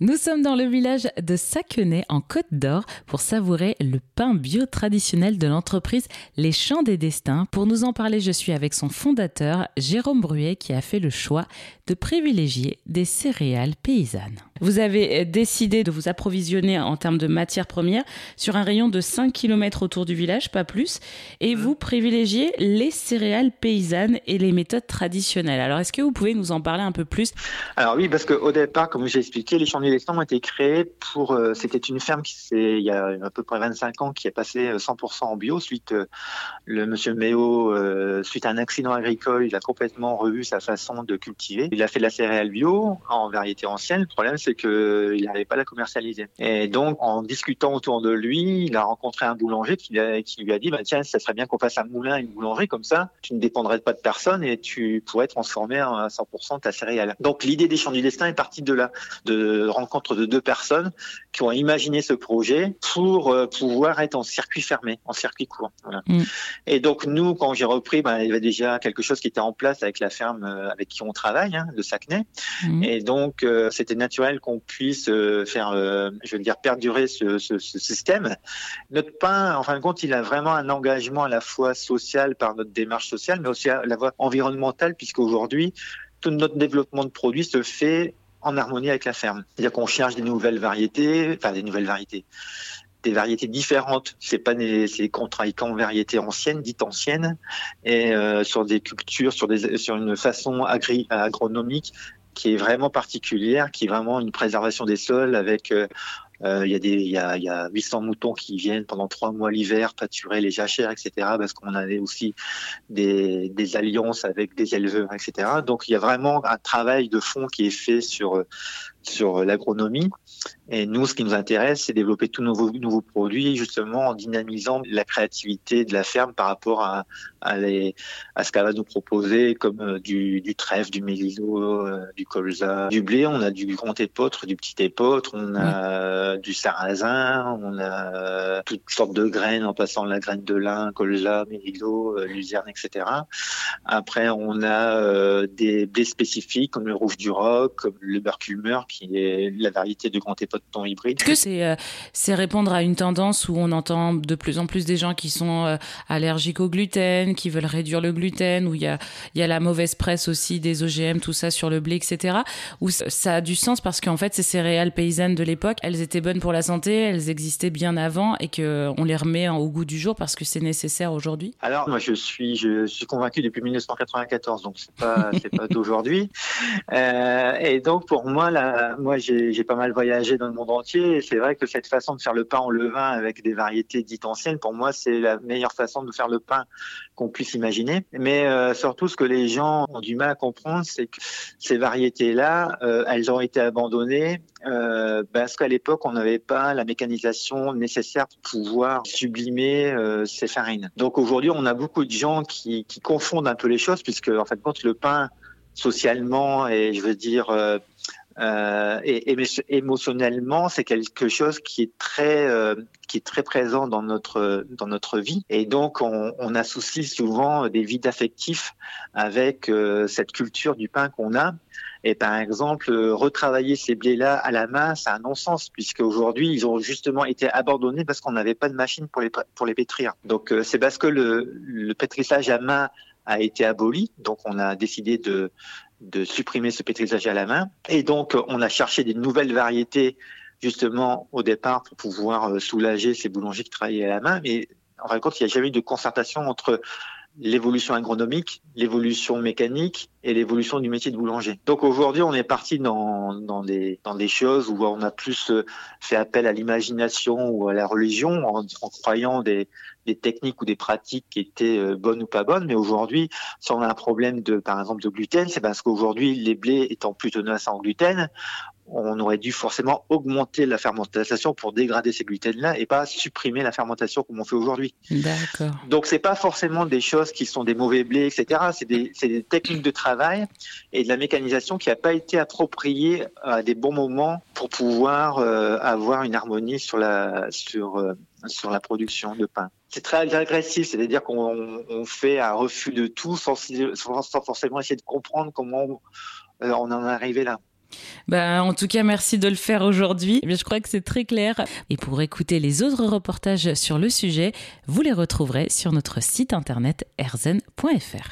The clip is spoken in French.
Nous sommes dans le village de Saquenay en Côte d'Or pour savourer le pain bio traditionnel de l'entreprise Les Champs des Destins. Pour nous en parler, je suis avec son fondateur Jérôme Bruet qui a fait le choix de privilégier des céréales paysannes. Vous avez décidé de vous approvisionner en termes de matières premières sur un rayon de 5 km autour du village, pas plus, et vous privilégiez les céréales paysannes et les méthodes traditionnelles. Alors est-ce que vous pouvez nous en parler un peu plus? Alors oui, parce qu'au départ, comme j'ai expliqué, les Champs des Destins ont été créés pour... Euh, c'était une ferme qui il y a à peu près 25 ans qui est passé 100% en bio suite euh, le monsieur Méo euh, suite à un accident agricole, il a complètement revu sa façon de cultiver. Il a fait de la céréale bio en variété ancienne. Le problème, c'est qu'il n'arrivait pas à la commercialiser. Et donc, en discutant autour de lui, il a rencontré un boulanger qui, lui a dit bah, Tiens, ça serait bien qu'on fasse un moulin, une boulangerie, comme ça, tu ne dépendrais pas de personne et tu pourrais transformer à 100% ta céréale. Donc, l'idée des champs du destin est partie de là, de rencontre de deux personnes qui ont imaginé ce projet pour euh, pouvoir être en circuit fermé, en circuit court. Mm. Et donc, nous, quand j'ai repris, bah, il y avait déjà quelque chose qui était en place avec la ferme euh, avec qui on travaille, hein, de Sacnay. Mhm. Et donc, euh, c'était naturel qu'on puisse euh, faire, je veux dire, perdurer ce, système. Notre pain, en fin de compte, il a vraiment un engagement à la fois social par notre démarche sociale, mais aussi à la fois environnementale, puisqu'aujourd'hui, tout notre développement de produits se fait en harmonie avec la ferme. C'est-à-dire qu'on cherche des nouvelles variétés, enfin des nouvelles variétés, des variétés différentes. C'est pas des, c'est variétés anciennes, dites anciennes, et euh, sur des cultures, sur des, sur une façon agronomique qui est vraiment particulière, qui est vraiment une préservation des sols avec euh, euh, il y, a des, il, y a, y a 800 moutons qui viennent pendant trois mois l'hiver pâturer les jachères, etc. Parce qu'on avait aussi des alliances avec des éleveurs, etc. Donc il y a vraiment un travail de fond qui est fait sur sur l'agronomie. Et nous, ce qui nous intéresse, c'est développer tous nouveaux, nouveaux produits, justement en dynamisant la créativité de la ferme par rapport à, à, les, à ce qu'elle va nous proposer, comme euh, du, du trèfle, du mélilo, euh, du colza, du blé. On a du grand épeautre, du petit épeautre, on a du sarrasin, on a toutes sortes de graines en passant la graine de lin, colza, mélilo, euh, luzerne, etc. Après, on a des blés spécifiques comme le rouge du roc, comme le berculmeur, qui est la variété de grand épeautre ton hybride. Est-ce que c'est c'est répondre à une tendance où on entend de plus en plus des gens qui sont allergiques au gluten, qui veulent réduire le gluten, où il y a, il y a la mauvaise presse aussi des OGM, tout ça sur le blé, etc. Où ça a du sens parce qu'en fait, ces céréales paysannes de l'époque, elles étaient bonnes pour la santé, elles existaient bien avant et qu'on les remet au goût du jour parce que c'est nécessaire aujourd'hui? Alors, moi, je suis, je suis convaincu depuis 1994, donc c'est pas, pas d'aujourd'hui. Euh, et donc, pour moi, là, moi, j'ai pas mal voyagé dans le monde entier c'est vrai que cette façon de faire le pain en levain avec des variétés dites anciennes, pour moi, c'est la meilleure façon de faire le pain qu'on puisse imaginer. Mais euh, surtout, ce que les gens ont du mal à comprendre, c'est que ces variétés-là, euh, elles ont été abandonnées euh, parce qu'à l'époque, on n'avait pas la mécanisation nécessaire pour pouvoir sublimer ces farines. Donc aujourd'hui, on a beaucoup de gens qui, qui, confondent un peu les choses, puisque en fait, quand le pain socialement et je veux dire euh, et, émotionnellement, c'est quelque chose qui est très euh, qui est très présent dans notre dans notre vie. Et donc, on, on associe souvent des vides affectifs avec euh, cette culture du pain qu'on a. Et par exemple, retravailler ces blés-là à la main, c'est un non-sens, puisque aujourd'hui, ils ont justement été abandonnés parce qu'on n'avait pas de machine pour les, pour les pétrir. Donc, c'est parce que le, le pétrissage à main a été aboli, donc on a décidé de, de supprimer ce pétrissage à la main. Et donc, on a cherché des nouvelles variétés, justement, au départ, pour pouvoir euh, soulager ces boulangers qui travaillaient à la main. Mais en fin de il n'y a jamais eu de concertation entre l'évolution agronomique, l'évolution mécanique et l'évolution du métier de boulanger. Donc aujourd'hui, on est parti dans, dans, des, dans des choses où on a plus euh, fait appel à l'imagination ou à la religion en, en croyant des, des techniques ou des pratiques qui étaient euh, bonnes ou pas bonnes. Mais aujourd'hui, si on a un problème de, par exemple, de gluten, c'est parce qu'aujourd'hui, les blés étant plus tenaces en gluten, on aurait dû forcément augmenter la fermentation pour dégrader ces gluten-là et pas supprimer la fermentation comme on fait aujourd'hui. D'accord. Donc c'est pas forcément des choses qui sont des mauvais blés, etc. C'est des, des, techniques de travail et de la mécanisation qui n'a pas été appropriée à des bons moments pour pouvoir euh, avoir une harmonie sur la sur euh, sur la production de pain. C'est très agressif, c'est-à-dire qu'on fait un refus de tout sans, sans, forcément essayer de comprendre comment euh, on en est arrivé là. Ben, en tout cas, merci de le faire aujourd'hui. Eh je crois que c'est très clair. Et pour écouter les autres reportages sur le sujet, vous les retrouverez sur notre site internet erzen.fr.